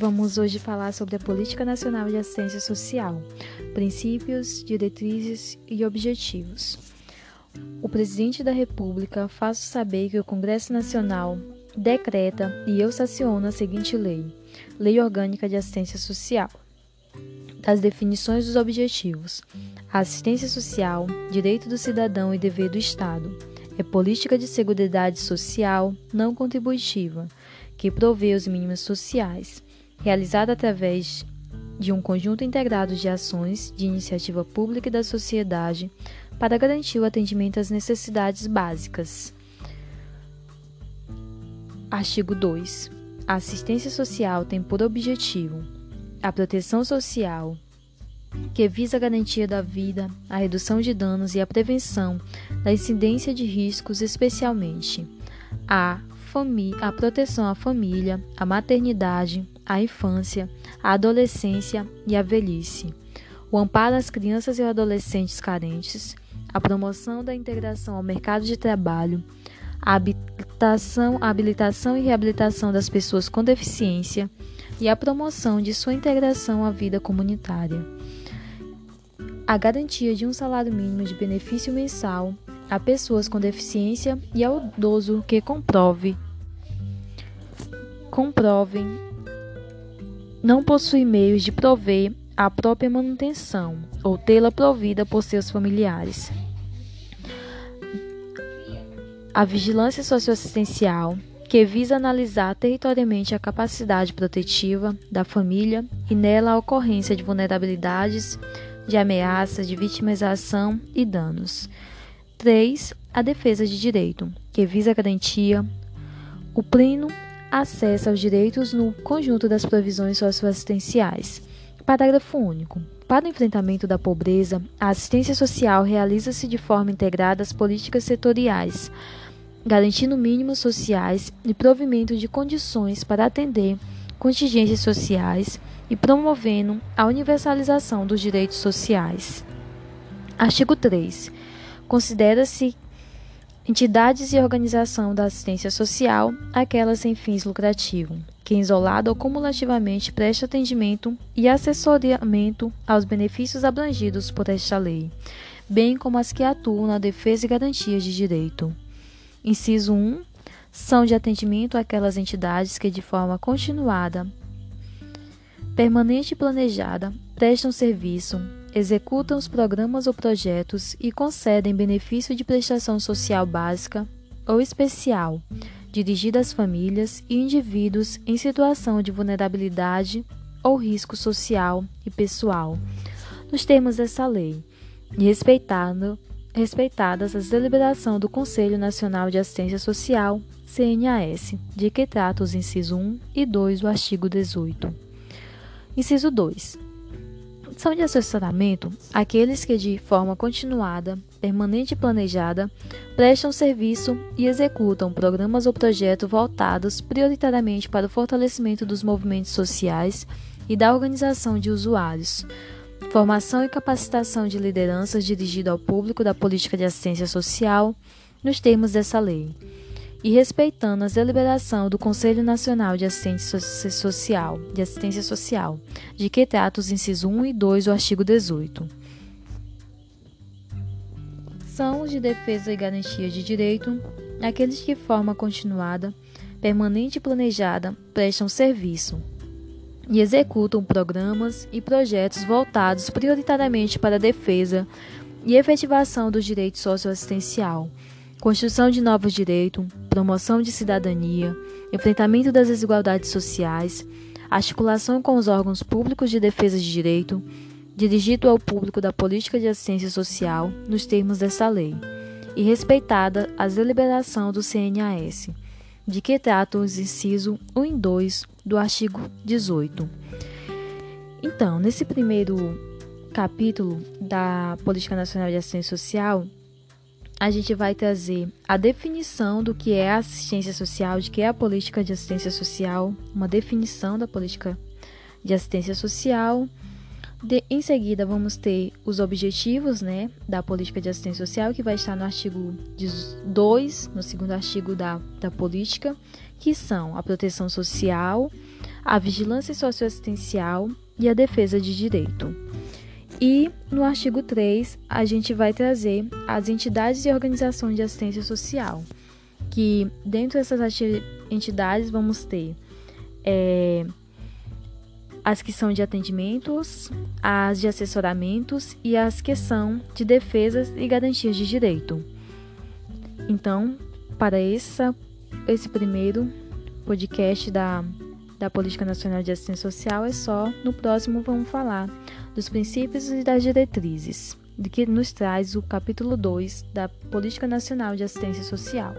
Vamos hoje falar sobre a Política Nacional de Assistência Social, princípios, diretrizes e objetivos. O presidente da República faz saber que o Congresso Nacional decreta e eu sanciono a seguinte lei: Lei Orgânica de Assistência Social. Das definições dos objetivos: a assistência social, direito do cidadão e dever do Estado. É política de seguridade social não contributiva, que provê os mínimos sociais realizada através de um conjunto integrado de ações de iniciativa pública e da sociedade para garantir o atendimento às necessidades básicas. Artigo 2. A assistência social tem por objetivo a proteção social, que visa a garantia da vida, a redução de danos e a prevenção da incidência de riscos, especialmente a, a proteção à família, à maternidade, a infância, a adolescência e a velhice, o amparo às crianças e adolescentes carentes, a promoção da integração ao mercado de trabalho, a habilitação, a habilitação e reabilitação das pessoas com deficiência e a promoção de sua integração à vida comunitária. A garantia de um salário mínimo de benefício mensal a pessoas com deficiência e ao idoso que comprove comprovem não possui meios de prover a própria manutenção ou tê-la provida por seus familiares. A vigilância socioassistencial, que visa analisar territorialmente a capacidade protetiva da família e nela a ocorrência de vulnerabilidades, de ameaças, de vitimização e danos. 3. A defesa de direito, que visa a garantia, o pleno acesso aos direitos no conjunto das provisões socioassistenciais. Parágrafo único. Para o enfrentamento da pobreza, a assistência social realiza-se de forma integrada às políticas setoriais, garantindo mínimos sociais e provimento de condições para atender contingências sociais e promovendo a universalização dos direitos sociais. Artigo 3. Considera-se Entidades e organização da assistência social, aquelas sem fins lucrativos, que isolado ou cumulativamente presta atendimento e assessoramento aos benefícios abrangidos por esta lei, bem como as que atuam na defesa e garantia de direito. Inciso 1. São de atendimento aquelas entidades que, de forma continuada, permanente e planejada, prestam serviço executam os programas ou projetos e concedem benefício de prestação social básica ou especial, dirigida às famílias e indivíduos em situação de vulnerabilidade ou risco social e pessoal, nos termos dessa lei, e respeitado, respeitadas as deliberações do Conselho Nacional de Assistência Social, CNAS, de que trata os incisos 1 e 2 do artigo 18. Inciso 2 são de assessoramento aqueles que, de forma continuada, permanente e planejada, prestam serviço e executam programas ou projetos voltados prioritariamente para o fortalecimento dos movimentos sociais e da organização de usuários, formação e capacitação de lideranças dirigida ao público da política de assistência social, nos termos dessa lei e respeitando as deliberações do Conselho Nacional de Assistência Social, de Assistência Social, de que trata os incisos 1 e 2 do artigo 18. São os de defesa e garantia de direito aqueles que de forma continuada, permanente e planejada prestam serviço e executam programas e projetos voltados prioritariamente para a defesa e efetivação do direito socioassistencial construção de novos direitos, promoção de cidadania, enfrentamento das desigualdades sociais, articulação com os órgãos públicos de defesa de direito, dirigido ao público da política de assistência social nos termos dessa lei, e respeitada a deliberação do CNAS, de que tratam os incisos 1 e 2 do artigo 18. Então, nesse primeiro capítulo da Política Nacional de Assistência Social, a gente vai trazer a definição do que é assistência social, de que é a política de assistência social, uma definição da política de assistência social. De, em seguida, vamos ter os objetivos né, da política de assistência social, que vai estar no artigo 2, no segundo artigo da, da política, que são a proteção social, a vigilância socioassistencial e a defesa de direito. E no artigo 3, a gente vai trazer as entidades e organizações de assistência social, que dentro dessas entidades vamos ter é, as que são de atendimentos, as de assessoramentos e as que são de defesas e garantias de direito. Então, para essa, esse primeiro podcast da, da Política Nacional de Assistência Social é só. No próximo, vamos falar dos princípios e das diretrizes, de que nos traz o capítulo 2 da Política Nacional de Assistência Social.